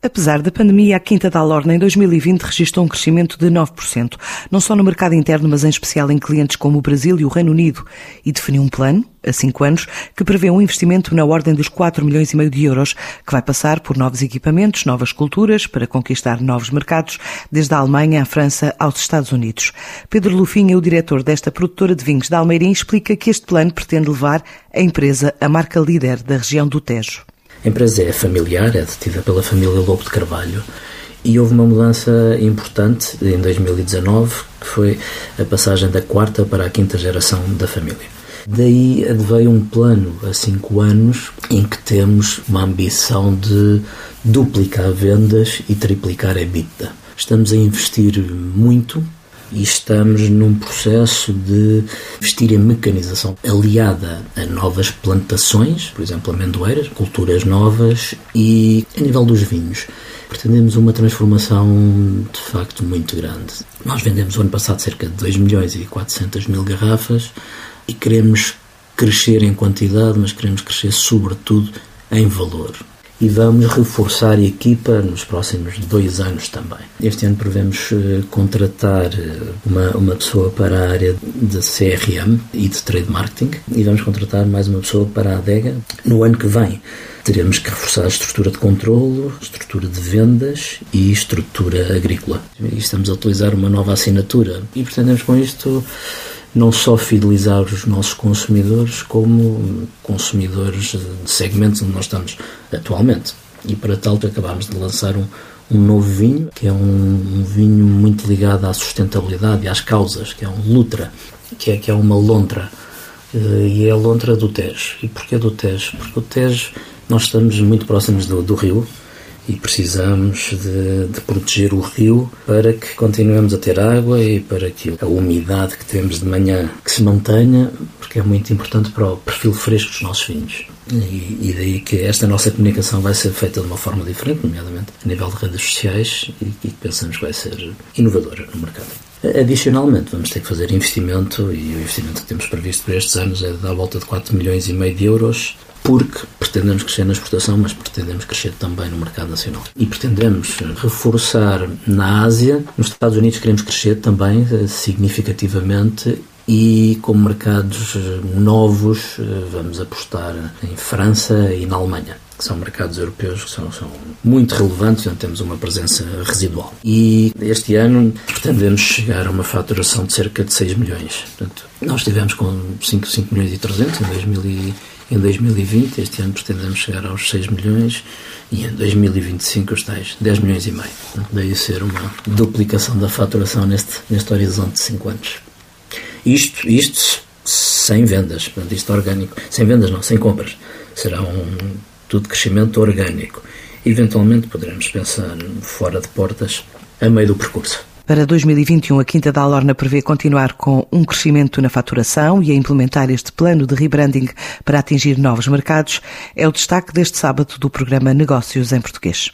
Apesar da pandemia, a Quinta da Alorna em 2020 registrou um crescimento de 9%, não só no mercado interno, mas em especial em clientes como o Brasil e o Reino Unido, e definiu um plano, a cinco anos, que prevê um investimento na ordem dos 4 milhões e meio de euros, que vai passar por novos equipamentos, novas culturas, para conquistar novos mercados, desde a Alemanha à França aos Estados Unidos. Pedro Lufinha, o diretor desta produtora de vinhos da Almeirim, explica que este plano pretende levar a empresa à marca líder da região do Tejo. A empresa é familiar, é detida pela família Lobo de Carvalho e houve uma mudança importante em 2019, que foi a passagem da quarta para a quinta geração da família. Daí veio um plano a cinco anos em que temos uma ambição de duplicar vendas e triplicar a EBITDA. Estamos a investir muito e estamos num processo de investir em mecanização aliada a novas plantações, por exemplo, amendoeiras, culturas novas e a nível dos vinhos. Pretendemos uma transformação de facto muito grande. Nós vendemos o ano passado cerca de 2 milhões e 400 mil garrafas e queremos crescer em quantidade, mas queremos crescer sobretudo em valor e vamos reforçar a equipa nos próximos dois anos também. Este ano prevemos uh, contratar eh, uma, uma pessoa para a área de CRM e de trade marketing e vamos contratar mais uma pessoa para a adega no ano que vem. Teremos que reforçar a estrutura de controlo, estrutura de vendas e estrutura agrícola. E estamos a utilizar uma nova assinatura e pretendemos com isto não só fidelizar os nossos consumidores, como consumidores de segmentos onde nós estamos atualmente. E para tal, acabámos de lançar um, um novo vinho, que é um, um, vinho muito ligado à sustentabilidade e às causas, que é um Lutra, que é, que é uma lontra. Eh, e é a lontra do Tejo. E porquê do Tejo? Porque o Tejo, nós estamos muito próximos do, do rio, e precisamos de, de, proteger o rio para que continuemos a ter água e para que a umidade que temos de manhã que se mantenha, porque é muito importante para o perfil fresco dos nossos vinhos. E, e daí que esta nossa comunicação vai ser feita de uma forma diferente, nomeadamente a nível de redes sociais, e, e pensamos que vai ser inovadora no mercado. Adicionalmente, vamos ter que fazer investimento e o investimento que temos previsto para estes anos é dar volta de 4 milhões e meio de euros porque pretendemos crescer na exportação, mas pretendemos crescer também no mercado nacional. E pretendemos reforçar na Ásia, nos Estados Unidos queremos crescer também eh, significativamente e com mercados eh, novos eh, vamos apostar em França e na Alemanha que são mercados europeus que são, são muito relevantes, onde temos uma presença residual. E este ano pretendemos chegar a uma faturação de cerca de 6 milhões. Portanto, nós estivemos com 5, 5 milhões e 300 em 2000 em 2020, este ano pretendemos chegar aos 6 milhões e em 2025 os tais 10 milhões e meio. Daí ser uma duplicação da faturação neste, neste horizonte de 5 anos. Isto, isto sem vendas, portanto, isto orgânico. Sem vendas não, sem compras. Será um tudo crescimento orgânico. Eventualmente poderemos pensar fora de portas a meio do percurso. Para 2021, a Quinta da Alorna prevê continuar com um crescimento na faturação e a implementar este plano de rebranding para atingir novos mercados. É o destaque deste sábado do programa Negócios em Português.